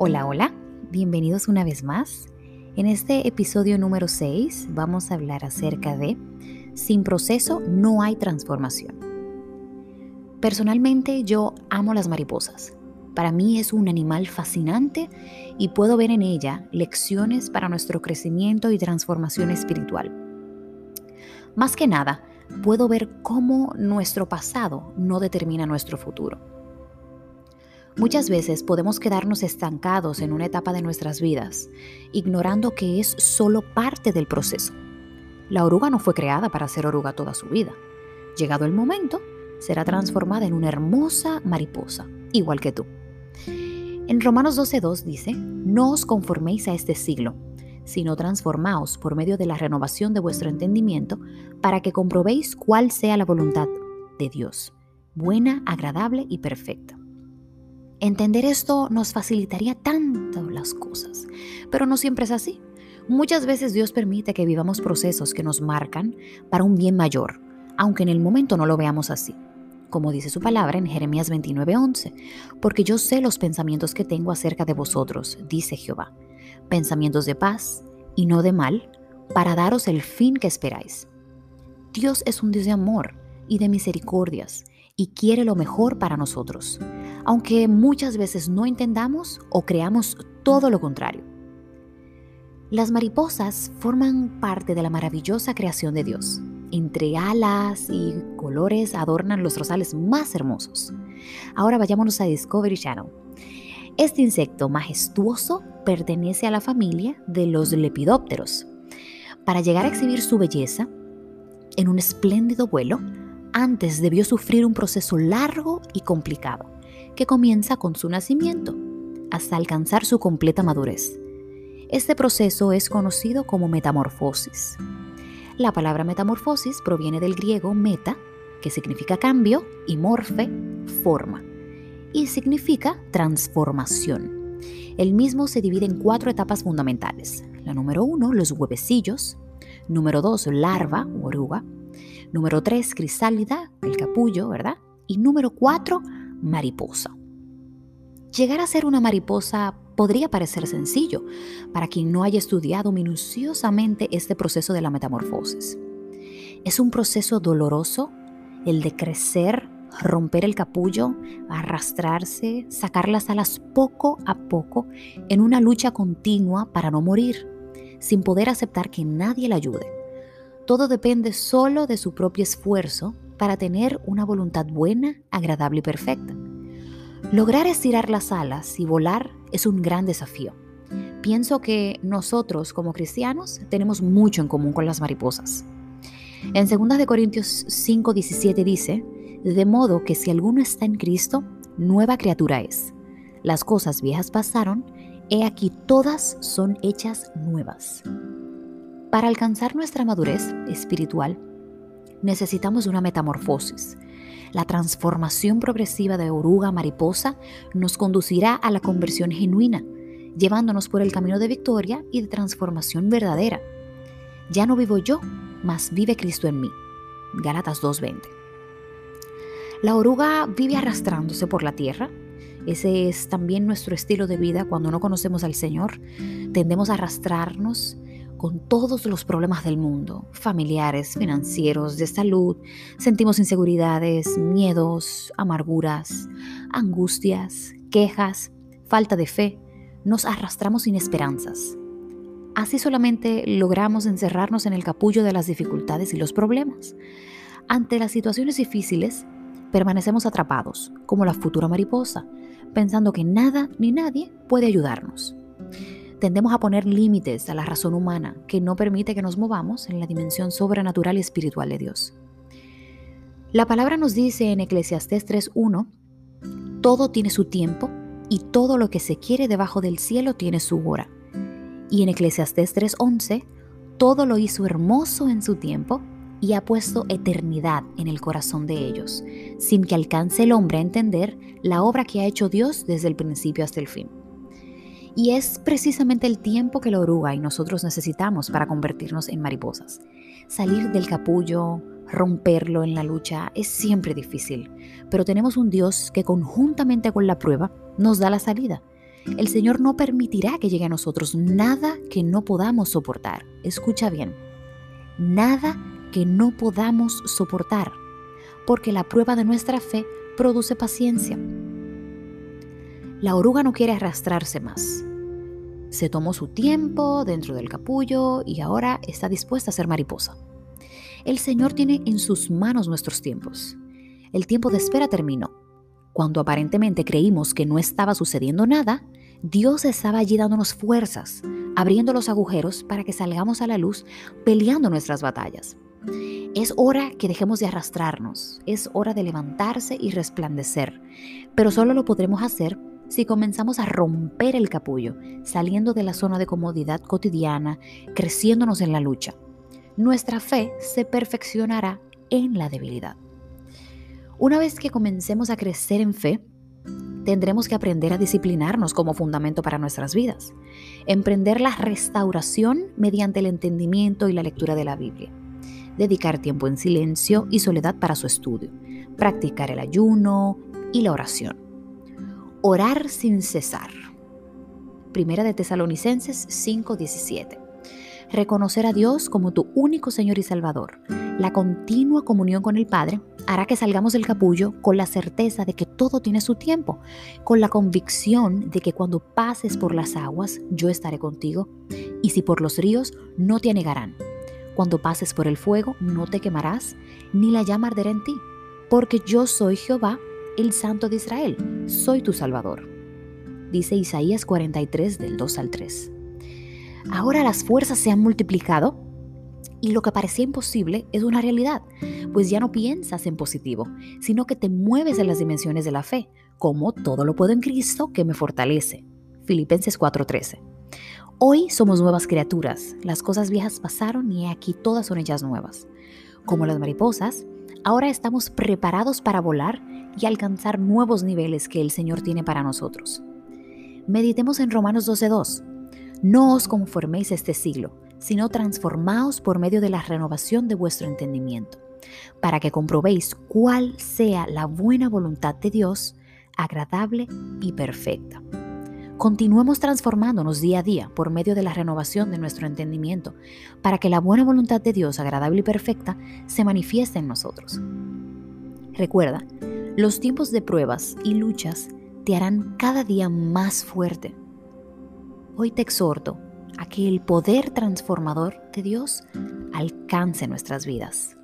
Hola, hola, bienvenidos una vez más. En este episodio número 6 vamos a hablar acerca de Sin proceso no hay transformación. Personalmente yo amo las mariposas. Para mí es un animal fascinante y puedo ver en ella lecciones para nuestro crecimiento y transformación espiritual. Más que nada, puedo ver cómo nuestro pasado no determina nuestro futuro. Muchas veces podemos quedarnos estancados en una etapa de nuestras vidas, ignorando que es solo parte del proceso. La oruga no fue creada para ser oruga toda su vida. Llegado el momento, será transformada en una hermosa mariposa, igual que tú. En Romanos 12.2 dice, no os conforméis a este siglo, sino transformaos por medio de la renovación de vuestro entendimiento, para que comprobéis cuál sea la voluntad de Dios, buena, agradable y perfecta. Entender esto nos facilitaría tanto las cosas, pero no siempre es así. Muchas veces Dios permite que vivamos procesos que nos marcan para un bien mayor, aunque en el momento no lo veamos así. Como dice su palabra en Jeremías 29:11, porque yo sé los pensamientos que tengo acerca de vosotros, dice Jehová, pensamientos de paz y no de mal, para daros el fin que esperáis. Dios es un Dios de amor y de misericordias y quiere lo mejor para nosotros aunque muchas veces no entendamos o creamos todo lo contrario. Las mariposas forman parte de la maravillosa creación de Dios. Entre alas y colores adornan los rosales más hermosos. Ahora vayámonos a Discovery Channel. Este insecto majestuoso pertenece a la familia de los lepidópteros. Para llegar a exhibir su belleza en un espléndido vuelo, antes debió sufrir un proceso largo y complicado que comienza con su nacimiento hasta alcanzar su completa madurez. Este proceso es conocido como metamorfosis. La palabra metamorfosis proviene del griego meta, que significa cambio, y morfe, forma, y significa transformación. El mismo se divide en cuatro etapas fundamentales. La número uno, los huevecillos. Número dos, larva o oruga. Número tres, crisálida, el capullo, ¿verdad? Y número cuatro, mariposa. Llegar a ser una mariposa podría parecer sencillo para quien no haya estudiado minuciosamente este proceso de la metamorfosis. Es un proceso doloroso el de crecer, romper el capullo, arrastrarse, sacar las alas poco a poco en una lucha continua para no morir, sin poder aceptar que nadie la ayude. Todo depende solo de su propio esfuerzo para tener una voluntad buena, agradable y perfecta. Lograr estirar las alas y volar es un gran desafío. Pienso que nosotros como cristianos tenemos mucho en común con las mariposas. En 2 Corintios 5:17 dice, de modo que si alguno está en Cristo, nueva criatura es. Las cosas viejas pasaron, he aquí todas son hechas nuevas. Para alcanzar nuestra madurez espiritual, necesitamos una metamorfosis, la transformación progresiva de oruga a mariposa nos conducirá a la conversión genuina, llevándonos por el camino de victoria y de transformación verdadera. Ya no vivo yo, mas vive Cristo en mí. Gálatas 2:20. La oruga vive arrastrándose por la tierra. Ese es también nuestro estilo de vida cuando no conocemos al Señor. Tendemos a arrastrarnos con todos los problemas del mundo, familiares, financieros, de salud, sentimos inseguridades, miedos, amarguras, angustias, quejas, falta de fe, nos arrastramos sin esperanzas. Así solamente logramos encerrarnos en el capullo de las dificultades y los problemas. Ante las situaciones difíciles, permanecemos atrapados, como la futura mariposa, pensando que nada ni nadie puede ayudarnos. Tendemos a poner límites a la razón humana que no permite que nos movamos en la dimensión sobrenatural y espiritual de Dios. La palabra nos dice en Eclesiastés 3.1, todo tiene su tiempo y todo lo que se quiere debajo del cielo tiene su hora. Y en Eclesiastés 3.11, todo lo hizo hermoso en su tiempo y ha puesto eternidad en el corazón de ellos, sin que alcance el hombre a entender la obra que ha hecho Dios desde el principio hasta el fin. Y es precisamente el tiempo que la oruga y nosotros necesitamos para convertirnos en mariposas. Salir del capullo, romperlo en la lucha es siempre difícil, pero tenemos un Dios que conjuntamente con la prueba nos da la salida. El Señor no permitirá que llegue a nosotros nada que no podamos soportar. Escucha bien, nada que no podamos soportar, porque la prueba de nuestra fe produce paciencia. La oruga no quiere arrastrarse más. Se tomó su tiempo dentro del capullo y ahora está dispuesta a ser mariposa. El Señor tiene en sus manos nuestros tiempos. El tiempo de espera terminó. Cuando aparentemente creímos que no estaba sucediendo nada, Dios estaba allí dándonos fuerzas, abriendo los agujeros para que salgamos a la luz peleando nuestras batallas. Es hora que dejemos de arrastrarnos, es hora de levantarse y resplandecer, pero solo lo podremos hacer si comenzamos a romper el capullo, saliendo de la zona de comodidad cotidiana, creciéndonos en la lucha. Nuestra fe se perfeccionará en la debilidad. Una vez que comencemos a crecer en fe, tendremos que aprender a disciplinarnos como fundamento para nuestras vidas, emprender la restauración mediante el entendimiento y la lectura de la Biblia, dedicar tiempo en silencio y soledad para su estudio, practicar el ayuno y la oración, orar sin cesar. Primera de Tesalonicenses 5:17. Reconocer a Dios como tu único Señor y Salvador. La continua comunión con el Padre hará que salgamos del capullo con la certeza de que todo tiene su tiempo, con la convicción de que cuando pases por las aguas, yo estaré contigo, y si por los ríos, no te anegarán. Cuando pases por el fuego, no te quemarás, ni la llama arderá en ti, porque yo soy Jehová, el Santo de Israel, soy tu Salvador. Dice Isaías 43 del 2 al 3. Ahora las fuerzas se han multiplicado y lo que parecía imposible es una realidad, pues ya no piensas en positivo, sino que te mueves en las dimensiones de la fe, como todo lo puedo en Cristo que me fortalece. Filipenses 4:13. Hoy somos nuevas criaturas, las cosas viejas pasaron y aquí todas son ellas nuevas. Como las mariposas, ahora estamos preparados para volar y alcanzar nuevos niveles que el Señor tiene para nosotros. Meditemos en Romanos 12:2. No os conforméis este siglo, sino transformaos por medio de la renovación de vuestro entendimiento, para que comprobéis cuál sea la buena voluntad de Dios, agradable y perfecta. Continuemos transformándonos día a día por medio de la renovación de nuestro entendimiento, para que la buena voluntad de Dios, agradable y perfecta, se manifieste en nosotros. Recuerda, los tiempos de pruebas y luchas te harán cada día más fuerte Hoy te exhorto a que el poder transformador de Dios alcance nuestras vidas.